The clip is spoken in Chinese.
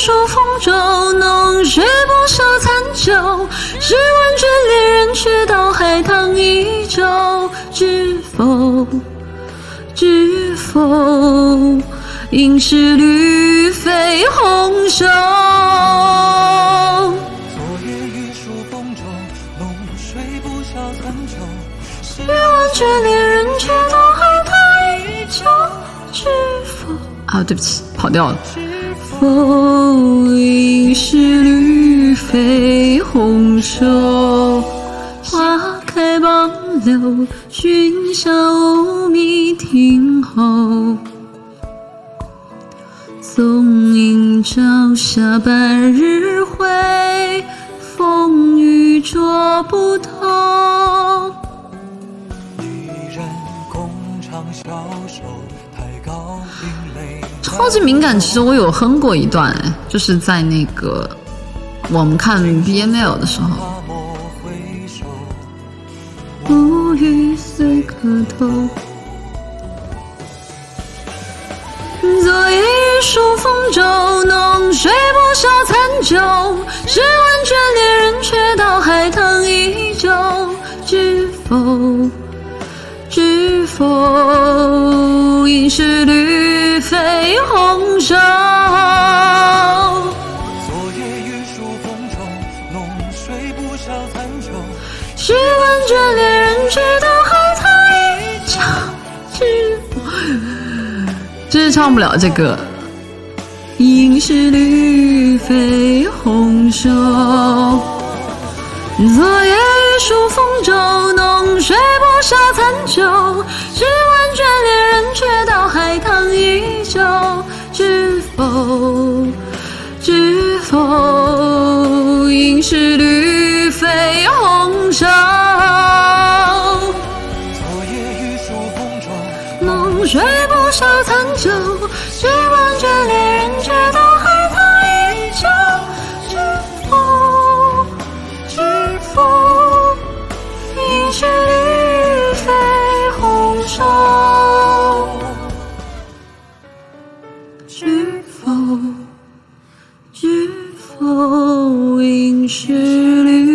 夜雨疏风骤，浓雪不消残酒。试问卷恋人，却道海棠依旧。知否？知否？应是绿肥红瘦。昨夜雨疏风骤，浓睡不消残酒。试问卷恋人，却道海棠依旧。知否？啊，对不起，跑调了。否应是绿肥红瘦，花开傍柳，君笑无觅听候。纵饮朝霞，半日晖，风雨捉不透。一人共长消瘦，超级敏感，其实我有哼过一段，就是在那个我们看 B M L 的时候。乌雨随客透，昨夜雨疏风骤，浓睡不消残酒。试问卷恋人，却道海棠依旧。知否？知否？应是绿肥红瘦。昨夜雨疏风骤，浓睡不消残酒。试问卷恋人，却道海棠依旧。知否？真是唱不了这个。应是绿肥红瘦。昨夜雨疏风骤，浓知否？应是绿肥红瘦。昨夜雨疏风骤，浓睡不消残酒。试问卷帘人，却道知否？知否？应是绿。